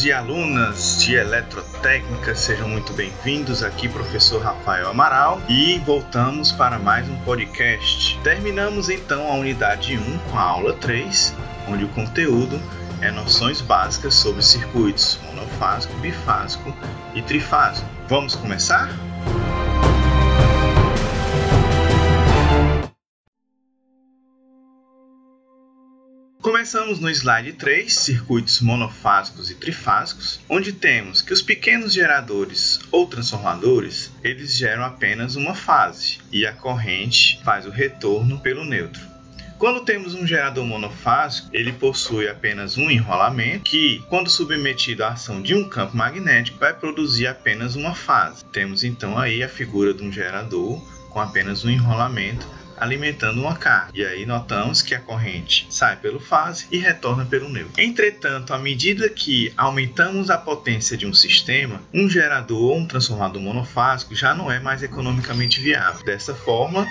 alunos e alunas de eletrotécnica, sejam muito bem-vindos aqui, professor Rafael Amaral, e voltamos para mais um podcast. Terminamos então a unidade 1 com a aula 3, onde o conteúdo é noções básicas sobre circuitos monofásico, bifásico e trifásico. Vamos começar? Começamos no slide 3, circuitos monofásicos e trifásicos, onde temos que os pequenos geradores ou transformadores, eles geram apenas uma fase e a corrente faz o retorno pelo neutro. Quando temos um gerador monofásico, ele possui apenas um enrolamento que, quando submetido à ação de um campo magnético, vai produzir apenas uma fase. Temos então aí a figura de um gerador com apenas um enrolamento alimentando uma carga. E aí notamos que a corrente sai pelo fase e retorna pelo neutro. Entretanto, à medida que aumentamos a potência de um sistema, um gerador ou um transformador monofásico já não é mais economicamente viável. Dessa forma,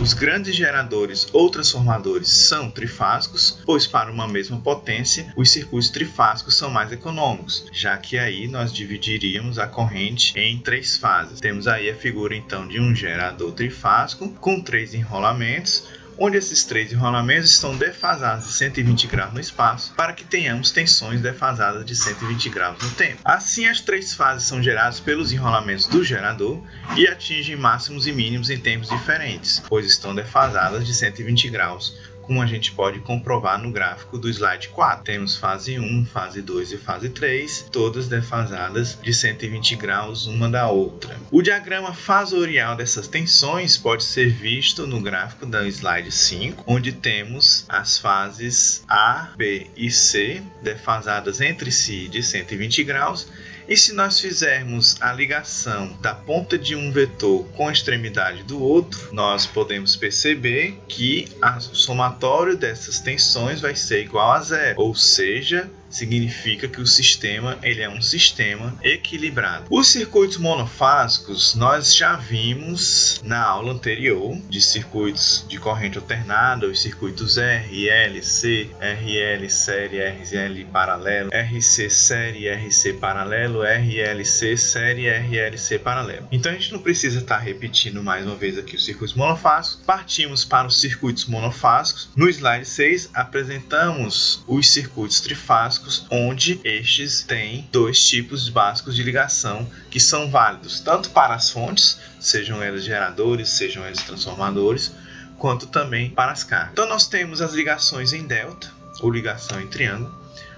os grandes geradores ou transformadores são trifásicos, pois para uma mesma potência, os circuitos trifásicos são mais econômicos, já que aí nós dividiríamos a corrente em três fases. Temos aí a figura então de um gerador trifásico com três enrolamentos onde esses três enrolamentos estão defasados de 120 graus no espaço, para que tenhamos tensões defasadas de 120 graus no tempo. Assim, as três fases são geradas pelos enrolamentos do gerador e atingem máximos e mínimos em tempos diferentes, pois estão defasadas de 120 graus como a gente pode comprovar no gráfico do slide 4. Temos fase 1, fase 2 e fase 3, todas defasadas de 120 graus uma da outra. O diagrama fasorial dessas tensões pode ser visto no gráfico do slide 5, onde temos as fases A, B e C defasadas entre si de 120 graus e se nós fizermos a ligação da ponta de um vetor com a extremidade do outro, nós podemos perceber que o somatório dessas tensões vai ser igual a zero, ou seja, significa que o sistema ele é um sistema equilibrado. Os circuitos monofásicos nós já vimos na aula anterior de circuitos de corrente alternada, os circuitos R, L, C, RL série, RL paralelo, RC série, RC paralelo, RLC série, RLC paralelo. Então a gente não precisa estar repetindo mais uma vez aqui os circuitos monofásicos. Partimos para os circuitos monofásicos. No slide 6 apresentamos os circuitos trifásicos básicos, onde estes têm dois tipos básicos de ligação que são válidos tanto para as fontes, sejam elas geradores, sejam elas transformadores, quanto também para as cargas. Então nós temos as ligações em delta, ou ligação em triângulo,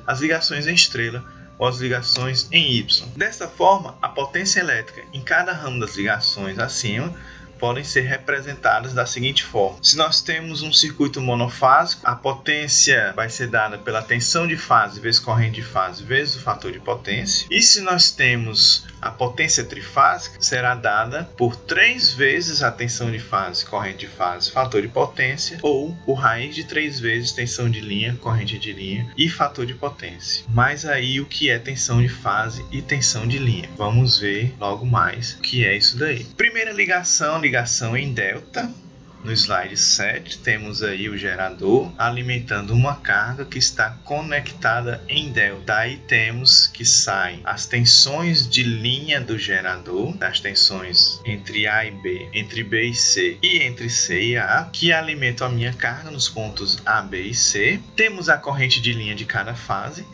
as ligações em estrela, ou as ligações em Y. Dessa forma, a potência elétrica em cada ramo das ligações acima podem ser representadas da seguinte forma: se nós temos um circuito monofásico, a potência vai ser dada pela tensão de fase vezes corrente de fase vezes o fator de potência. E se nós temos a potência trifásica, será dada por três vezes a tensão de fase, corrente de fase, fator de potência, ou por raiz de três vezes tensão de linha, corrente de linha e fator de potência. Mas aí o que é tensão de fase e tensão de linha? Vamos ver logo mais o que é isso daí. Primeira ligação ligação em delta. No slide 7, temos aí o gerador alimentando uma carga que está conectada em delta. Daí temos que saem as tensões de linha do gerador, as tensões entre A e B, entre B e C e entre C e A, que alimentam a minha carga nos pontos A, B e C. Temos a corrente de linha de cada fase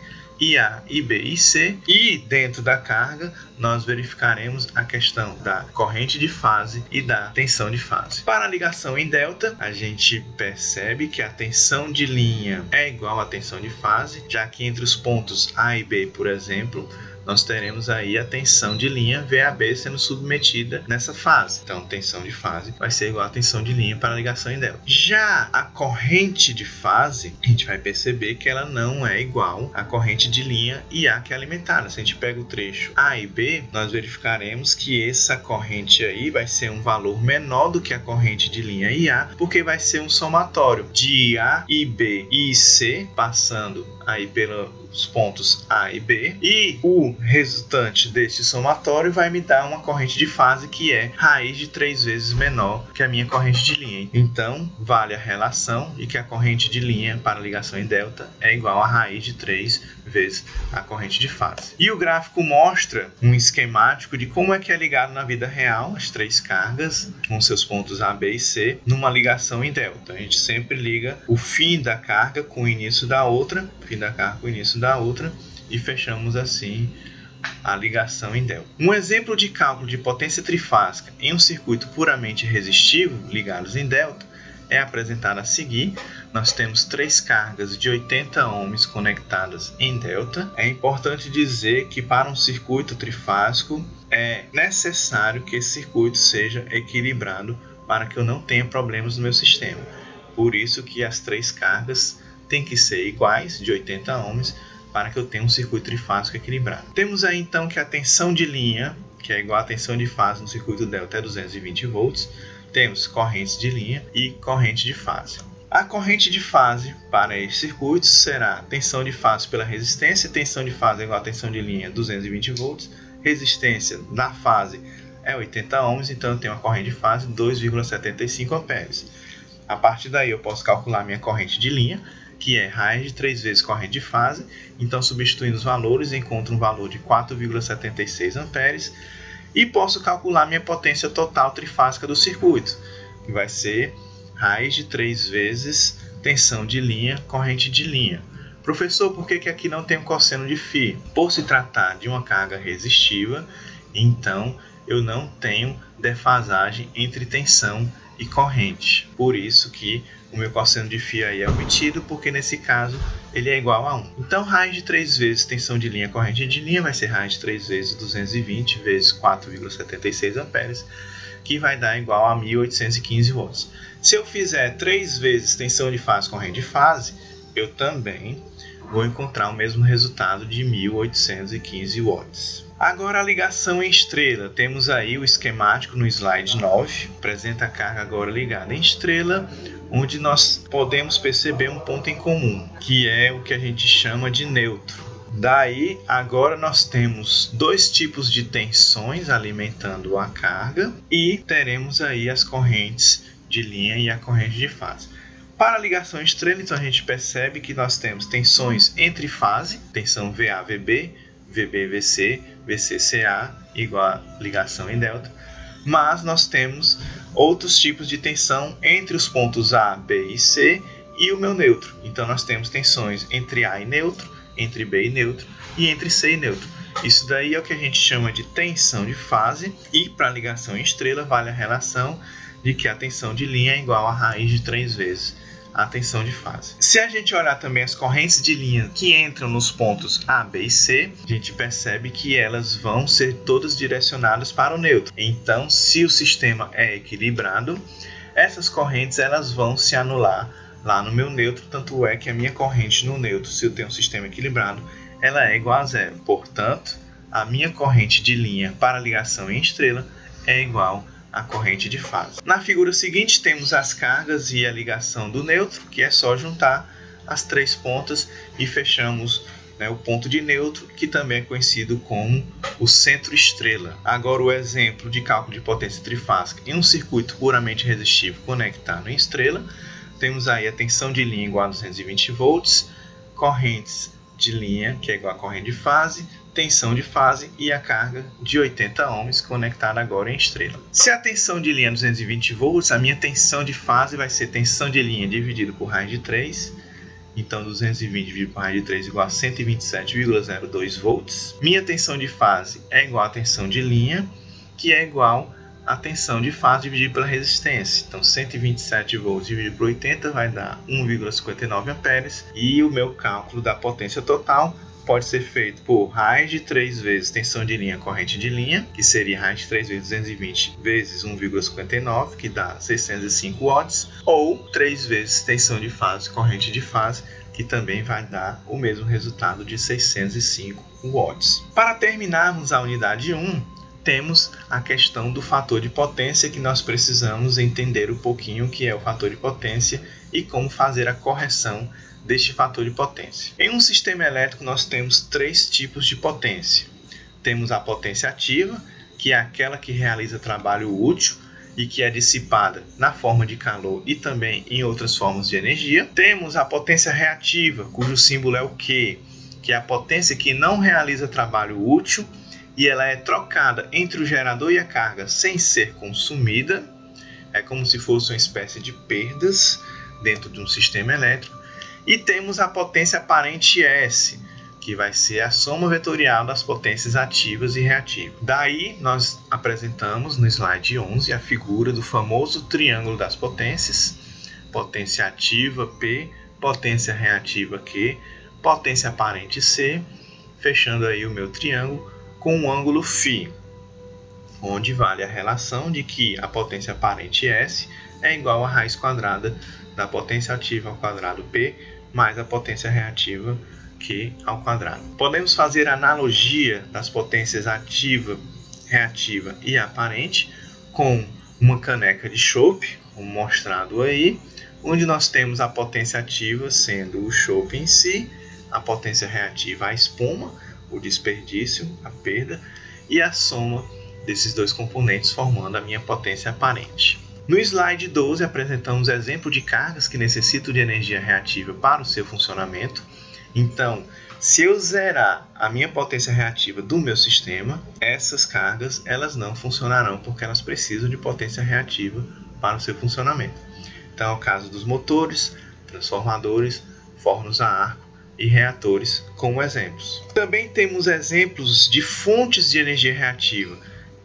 IA e B e C, e dentro da carga nós verificaremos a questão da corrente de fase e da tensão de fase. Para a ligação em delta, a gente percebe que a tensão de linha é igual à tensão de fase, já que entre os pontos A e B, por exemplo, nós teremos aí a tensão de linha VAB sendo submetida nessa fase. Então, tensão de fase vai ser igual a tensão de linha para a ligação em delta. Já a corrente de fase, a gente vai perceber que ela não é igual à corrente de linha IA que é alimentada. Se a gente pega o trecho A e B, nós verificaremos que essa corrente aí vai ser um valor menor do que a corrente de linha IA, porque vai ser um somatório de IA, IB e C, passando aí pelos pontos A e B, e o resultante deste somatório vai me dar uma corrente de fase que é raiz de três vezes menor que a minha corrente de linha. Então, vale a relação e que a corrente de linha para ligação em delta é igual a raiz de 3 vezes a corrente de fase. E o gráfico mostra um esquemático de como é que é ligado na vida real as três cargas com seus pontos A, B e C numa ligação em delta. A gente sempre liga o fim da carga com o início da outra, fim da carga com o início da outra e fechamos assim a ligação em delta. Um exemplo de cálculo de potência trifásica em um circuito puramente resistivo ligados em delta é apresentado a seguir. Nós temos três cargas de 80 ohms conectadas em delta. É importante dizer que para um circuito trifásico é necessário que esse circuito seja equilibrado para que eu não tenha problemas no meu sistema. Por isso que as três cargas têm que ser iguais, de 80 ohms, para que eu tenha um circuito trifásico equilibrado. Temos aí então que a tensão de linha, que é igual à tensão de fase no circuito delta, é 220 volts. Temos correntes de linha e corrente de fase. A corrente de fase para esses circuitos será tensão de fase pela resistência, tensão de fase é igual a tensão de linha 220 volts, resistência da fase é 80 ohms, então eu tenho uma corrente de fase 2,75 amperes. A partir daí eu posso calcular minha corrente de linha, que é raiz de 3 vezes corrente de fase. Então, substituindo os valores, encontro um valor de 4,76 amperes e posso calcular minha potência total trifásica do circuito, que vai ser raiz de 3 vezes tensão de linha, corrente de linha. Professor, por que, que aqui não tem um cosseno de φ? Por se tratar de uma carga resistiva, então eu não tenho defasagem entre tensão e corrente. Por isso que o meu cosseno de φ aí é omitido, porque nesse caso ele é igual a 1. Então, raiz de 3 vezes tensão de linha corrente de linha vai ser raiz de 3 vezes 220 vezes 4,76 amperes, que vai dar igual a 1815 volts. Se eu fizer 3 vezes tensão de fase corrente de fase, eu também vou encontrar o mesmo resultado de 1815 watts. Agora a ligação em estrela. Temos aí o esquemático no slide 9, apresenta a carga agora ligada em estrela, onde nós podemos perceber um ponto em comum, que é o que a gente chama de neutro. Daí, agora nós temos dois tipos de tensões alimentando a carga e teremos aí as correntes de linha e a corrente de fase. Para a ligação estrela, então a gente percebe que nós temos tensões entre fase, tensão VA-VB, VB-VC, VC-CA igual a ligação em delta, mas nós temos outros tipos de tensão entre os pontos A, B e C e o meu neutro. Então nós temos tensões entre A e neutro, entre B e neutro e entre C e neutro. Isso daí é o que a gente chama de tensão de fase e para ligação em estrela vale a relação de que a tensão de linha é igual a raiz de 3 vezes a tensão de fase. Se a gente olhar também as correntes de linha que entram nos pontos A, B e C, a gente percebe que elas vão ser todas direcionadas para o neutro. Então, se o sistema é equilibrado, essas correntes elas vão se anular lá no meu neutro, tanto é que a minha corrente no neutro, se eu tenho um sistema equilibrado, ela é igual a zero. Portanto, a minha corrente de linha para ligação em estrela é igual a corrente de fase. Na figura seguinte temos as cargas e a ligação do neutro, que é só juntar as três pontas e fechamos né, o ponto de neutro, que também é conhecido como o centro estrela. Agora o exemplo de cálculo de potência trifásica em um circuito puramente resistivo conectado em estrela, temos aí a tensão de linha igual a 220 volts, correntes de linha, que é igual a corrente de fase, tensão de fase e a carga de 80 ohms conectada agora em estrela. Se a tensão de linha é 220 volts, a minha tensão de fase vai ser tensão de linha dividido por raiz de 3. Então 220 dividido por raiz de 3 igual a 127,02 volts. Minha tensão de fase é igual à tensão de linha, que é igual à tensão de fase dividido pela resistência. Então 127 volts dividido por 80 vai dar 1,59 amperes. E o meu cálculo da potência total pode ser feito por raiz de 3 vezes tensão de linha corrente de linha, que seria raiz de 3 vezes 220 vezes 1,59, que dá 605 watts, ou 3 vezes tensão de fase corrente de fase, que também vai dar o mesmo resultado de 605 watts. Para terminarmos a unidade 1, temos a questão do fator de potência que nós precisamos entender um pouquinho o que é o fator de potência e como fazer a correção deste fator de potência. Em um sistema elétrico, nós temos três tipos de potência. Temos a potência ativa, que é aquela que realiza trabalho útil e que é dissipada na forma de calor e também em outras formas de energia. Temos a potência reativa, cujo símbolo é o Q, que é a potência que não realiza trabalho útil e ela é trocada entre o gerador e a carga sem ser consumida. É como se fosse uma espécie de perdas dentro de um sistema elétrico. E temos a potência aparente S, que vai ser a soma vetorial das potências ativas e reativas. Daí nós apresentamos no slide 11 a figura do famoso triângulo das potências, potência ativa P, potência reativa Q, potência aparente C, fechando aí o meu triângulo com um ângulo φ, onde vale a relação de que a potência aparente S é igual à raiz quadrada da potência ativa ao quadrado P mais a potência reativa Q ao quadrado. Podemos fazer analogia das potências ativa, reativa e aparente com uma caneca de chope, como mostrado aí, onde nós temos a potência ativa sendo o chope em si a potência reativa a espuma, o desperdício, a perda, e a soma desses dois componentes formando a minha potência aparente. No slide 12 apresentamos exemplo de cargas que necessitam de energia reativa para o seu funcionamento. Então, se eu zerar a minha potência reativa do meu sistema, essas cargas elas não funcionarão porque elas precisam de potência reativa para o seu funcionamento. Então, é o caso dos motores, transformadores, fornos a ar e reatores como exemplos. Também temos exemplos de fontes de energia reativa,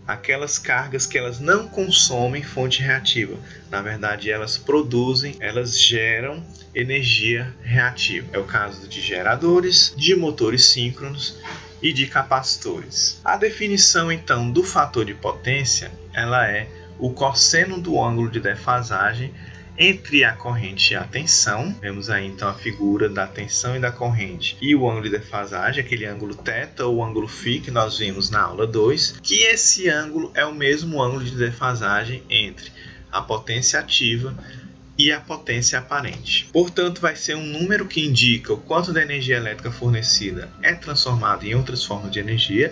aquelas cargas que elas não consomem fonte reativa. Na verdade, elas produzem, elas geram energia reativa. É o caso de geradores, de motores síncronos e de capacitores. A definição então do fator de potência, ela é o cosseno do ângulo de defasagem entre a corrente e a tensão. Vemos aí então a figura da tensão e da corrente e o ângulo de defasagem, aquele ângulo θ ou ângulo φ que nós vimos na aula 2, que esse ângulo é o mesmo ângulo de defasagem entre a potência ativa e a potência aparente. Portanto, vai ser um número que indica o quanto da energia elétrica fornecida é transformada em outras formas de energia,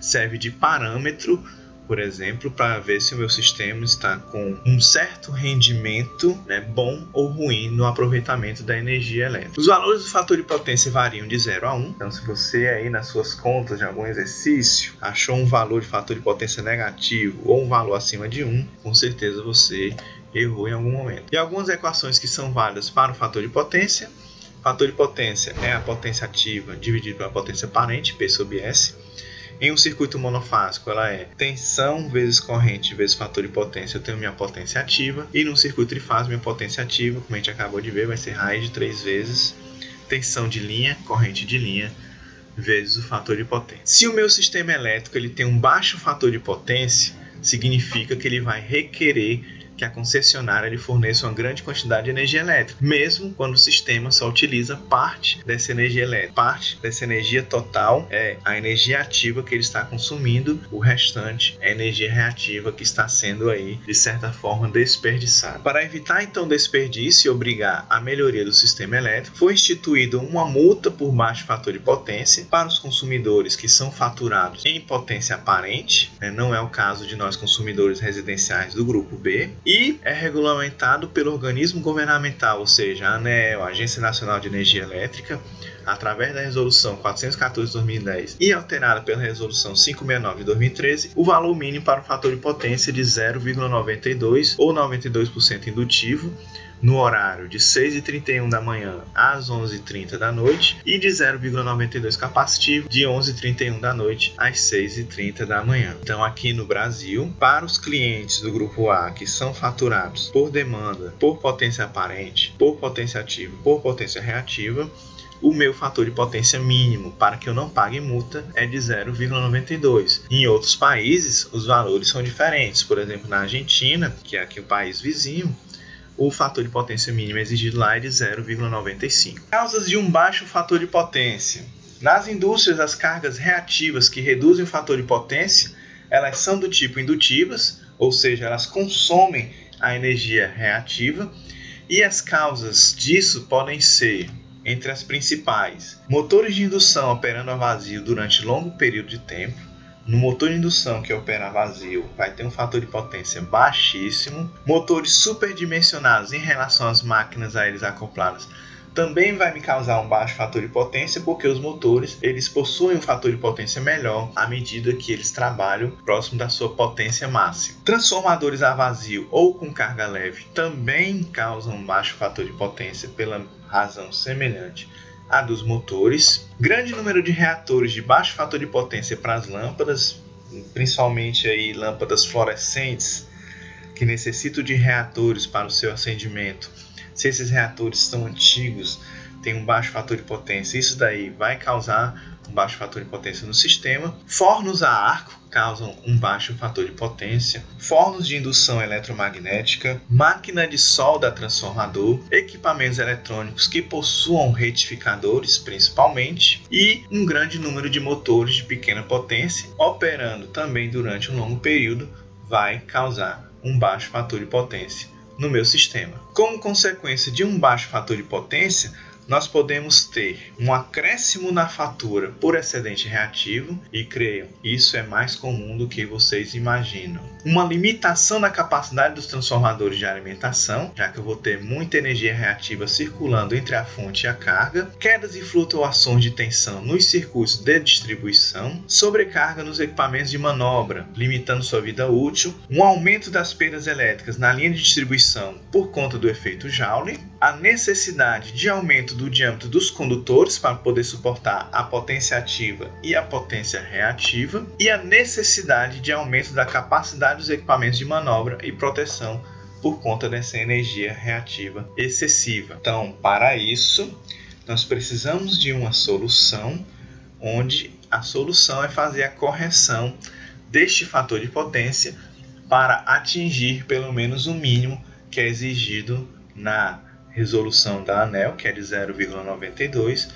serve de parâmetro por exemplo, para ver se o meu sistema está com um certo rendimento, né, bom ou ruim no aproveitamento da energia elétrica. Os valores do fator de potência variam de 0 a 1. Então, se você aí nas suas contas de algum exercício achou um valor de fator de potência negativo ou um valor acima de 1, com certeza você errou em algum momento. E algumas equações que são válidas para o fator de potência. Fator de potência é a potência ativa dividido pela potência aparente, P sobre S. Em um circuito monofásico, ela é tensão vezes corrente vezes fator de potência, eu tenho minha potência ativa. E no circuito trifásico, minha potência ativa, como a gente acabou de ver, vai ser raiz de 3 vezes tensão de linha, corrente de linha, vezes o fator de potência. Se o meu sistema elétrico ele tem um baixo fator de potência, significa que ele vai requerer que a concessionária lhe forneça uma grande quantidade de energia elétrica, mesmo quando o sistema só utiliza parte dessa energia elétrica. Parte dessa energia total é a energia ativa que ele está consumindo, o restante é a energia reativa que está sendo aí, de certa forma, desperdiçada. Para evitar então desperdício e obrigar a melhoria do sistema elétrico, foi instituída uma multa por baixo fator de potência para os consumidores que são faturados em potência aparente, né? não é o caso de nós consumidores residenciais do grupo B, e é regulamentado pelo organismo governamental, ou seja, a ANEEL, a Agência Nacional de Energia Elétrica, através da Resolução 414 de 2010 e alterada pela Resolução 569 de 2013, o valor mínimo para o fator de potência de 0,92 ou 92% indutivo no horário de 6h31 da manhã às 11h30 da noite e de 0,92 capacitivo de 11h31 da noite às 6h30 da manhã. Então, aqui no Brasil, para os clientes do grupo A que são faturados por demanda, por potência aparente, por potência ativa, por potência reativa, o meu fator de potência mínimo para que eu não pague multa é de 0,92. Em outros países, os valores são diferentes. Por exemplo, na Argentina, que é aqui o país vizinho, o fator de potência mínimo exigido lá é de 0,95. Causas de um baixo fator de potência. Nas indústrias, as cargas reativas que reduzem o fator de potência, elas são do tipo indutivas, ou seja, elas consomem a energia reativa, e as causas disso podem ser, entre as principais, motores de indução operando a vazio durante longo período de tempo, no motor de indução que opera a vazio, vai ter um fator de potência baixíssimo. Motores superdimensionados em relação às máquinas a eles acopladas também vai me causar um baixo fator de potência, porque os motores eles possuem um fator de potência melhor à medida que eles trabalham próximo da sua potência máxima. Transformadores a vazio ou com carga leve também causam um baixo fator de potência pela razão semelhante à dos motores. Grande número de reatores de baixo fator de potência para as lâmpadas, principalmente aí lâmpadas fluorescentes que necessitam de reatores para o seu acendimento. Se esses reatores são antigos, têm um baixo fator de potência, isso daí vai causar um baixo fator de potência no sistema. Fornos a arco causam um baixo fator de potência, fornos de indução eletromagnética, máquina de solda transformador, equipamentos eletrônicos que possuam retificadores principalmente e um grande número de motores de pequena potência operando também durante um longo período vai causar um baixo fator de potência no meu sistema. Como consequência de um baixo fator de potência, nós podemos ter um acréscimo na fatura por excedente reativo e creiam, isso é mais comum do que vocês imaginam. Uma limitação da capacidade dos transformadores de alimentação, já que eu vou ter muita energia reativa circulando entre a fonte e a carga, quedas e flutuações de tensão nos circuitos de distribuição, sobrecarga nos equipamentos de manobra, limitando sua vida útil, um aumento das perdas elétricas na linha de distribuição por conta do efeito Joule, a necessidade de aumento do diâmetro dos condutores para poder suportar a potência ativa e a potência reativa, e a necessidade de aumento da capacidade dos equipamentos de manobra e proteção por conta dessa energia reativa excessiva. Então, para isso, nós precisamos de uma solução onde a solução é fazer a correção deste fator de potência para atingir pelo menos o mínimo que é exigido na resolução da ANEL, que é de 0,92,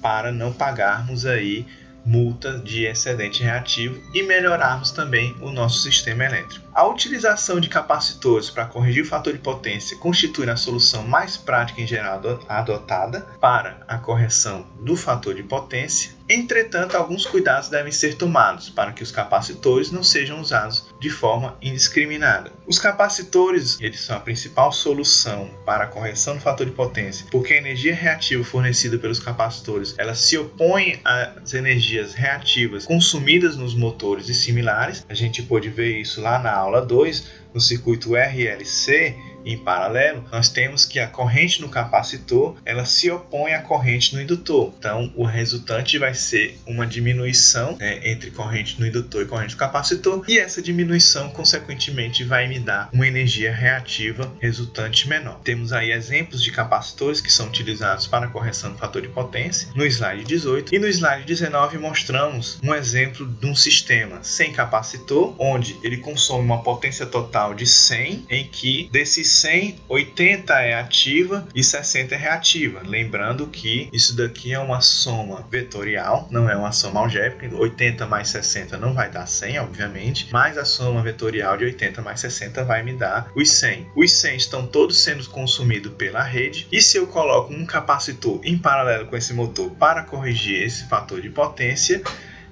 para não pagarmos aí multa de excedente reativo e melhorarmos também o nosso sistema elétrico. A utilização de capacitores para corrigir o fator de potência constitui a solução mais prática em geral adotada para a correção do fator de potência Entretanto, alguns cuidados devem ser tomados para que os capacitores não sejam usados de forma indiscriminada. Os capacitores eles são a principal solução para a correção do fator de potência, porque a energia reativa fornecida pelos capacitores ela se opõe às energias reativas consumidas nos motores e similares. A gente pode ver isso lá na aula 2, no circuito RLC, em paralelo, nós temos que a corrente no capacitor ela se opõe à corrente no indutor. Então, o resultante vai ser uma diminuição né, entre corrente no indutor e corrente no capacitor, e essa diminuição, consequentemente, vai me dar uma energia reativa resultante menor. Temos aí exemplos de capacitores que são utilizados para correção do fator de potência no slide 18 e no slide 19 mostramos um exemplo de um sistema sem capacitor, onde ele consome uma potência total de 100, em que desses 100, 80 é ativa e 60 é reativa. Lembrando que isso daqui é uma soma vetorial, não é uma soma algébrica. 80 mais 60 não vai dar 100, obviamente, mas a soma vetorial de 80 mais 60 vai me dar os 100. Os 100 estão todos sendo consumidos pela rede, e se eu coloco um capacitor em paralelo com esse motor para corrigir esse fator de potência,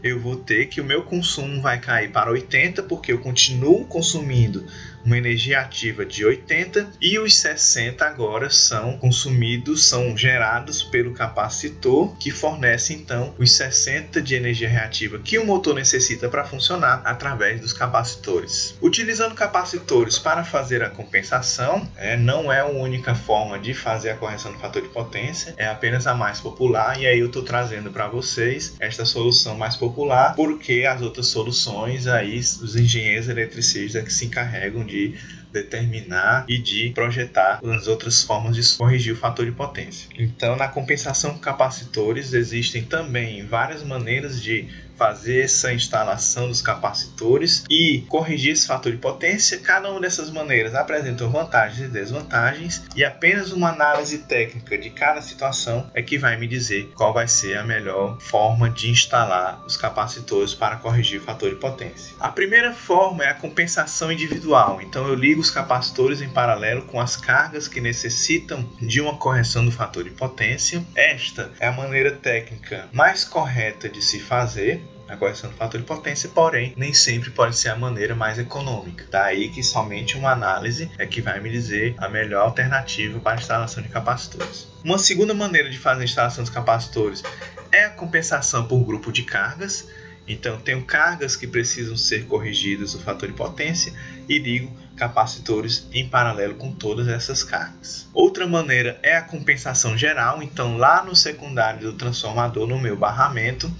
eu vou ter que o meu consumo vai cair para 80 porque eu continuo consumindo uma energia ativa de 80 e os 60 agora são consumidos, são gerados pelo capacitor que fornece então os 60 de energia reativa que o motor necessita para funcionar através dos capacitores. Utilizando capacitores para fazer a compensação, é, não é a única forma de fazer a correção do fator de potência, é apenas a mais popular e aí eu estou trazendo para vocês esta solução mais popular porque as outras soluções aí os engenheiros eletricistas que se encarregam de de determinar e de projetar as outras formas de corrigir o fator de potência. Então, na compensação com capacitores, existem também várias maneiras de fazer essa instalação dos capacitores e corrigir esse fator de potência. Cada uma dessas maneiras apresenta vantagens e desvantagens e apenas uma análise técnica de cada situação é que vai me dizer qual vai ser a melhor forma de instalar os capacitores para corrigir o fator de potência. A primeira forma é a compensação individual. Então eu ligo os capacitores em paralelo com as cargas que necessitam de uma correção do fator de potência. Esta é a maneira técnica mais correta de se fazer na correção do fator de potência, porém nem sempre pode ser a maneira mais econômica. Daí que somente uma análise é que vai me dizer a melhor alternativa para a instalação de capacitores. Uma segunda maneira de fazer a instalação dos capacitores é a compensação por grupo de cargas. Então, tenho cargas que precisam ser corrigidas o fator de potência e ligo capacitores em paralelo com todas essas cargas. Outra maneira é a compensação geral. Então, lá no secundário do transformador, no meu barramento,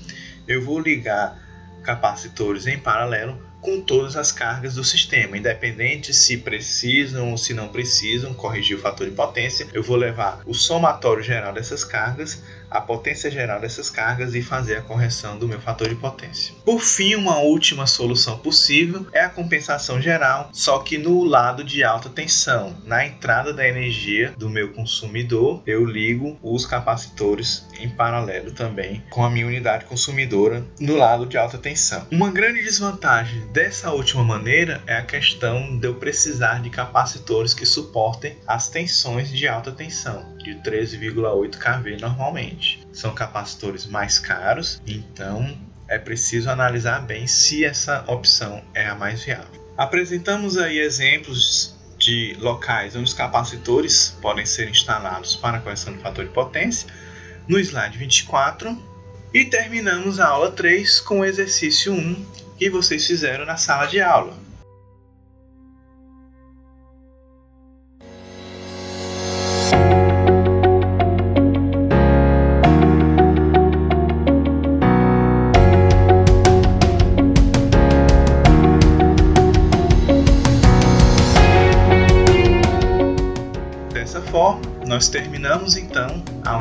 eu vou ligar capacitores em paralelo com todas as cargas do sistema, independente se precisam ou se não precisam corrigir o fator de potência, eu vou levar o somatório geral dessas cargas a potência geral dessas cargas e fazer a correção do meu fator de potência. Por fim, uma última solução possível é a compensação geral, só que no lado de alta tensão. Na entrada da energia do meu consumidor, eu ligo os capacitores em paralelo também com a minha unidade consumidora no lado de alta tensão. Uma grande desvantagem dessa última maneira é a questão de eu precisar de capacitores que suportem as tensões de alta tensão, de 13,8 kV normalmente. São capacitores mais caros, então é preciso analisar bem se essa opção é a mais viável. Apresentamos aí exemplos de locais onde os capacitores podem ser instalados para correção do fator de potência no slide 24 e terminamos a aula 3 com o exercício 1 que vocês fizeram na sala de aula.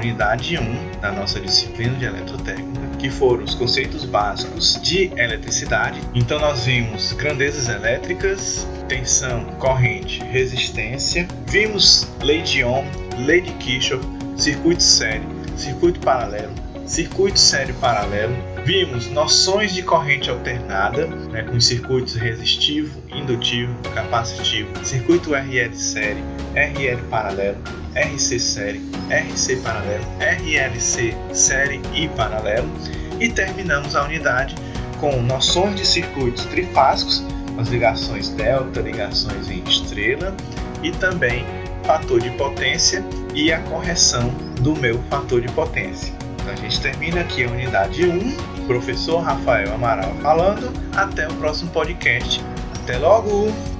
Unidade 1 da nossa disciplina de eletrotécnica, que foram os conceitos básicos de eletricidade. Então nós vimos grandezas elétricas, tensão, corrente, resistência, vimos lei de Ohm, lei de Kirchhoff, circuito sério, circuito paralelo, circuito sério paralelo, vimos noções de corrente alternada, né, com circuitos resistivo, indutivo, capacitivo, circuito RL série, RL paralelo, RC série, RC paralelo, RLC série e paralelo, e terminamos a unidade com noções de circuitos trifásicos, as ligações delta, ligações em estrela e também fator de potência e a correção do meu fator de potência. Então a gente termina aqui a unidade 1, professor Rafael Amaral falando. Até o próximo podcast. Até logo!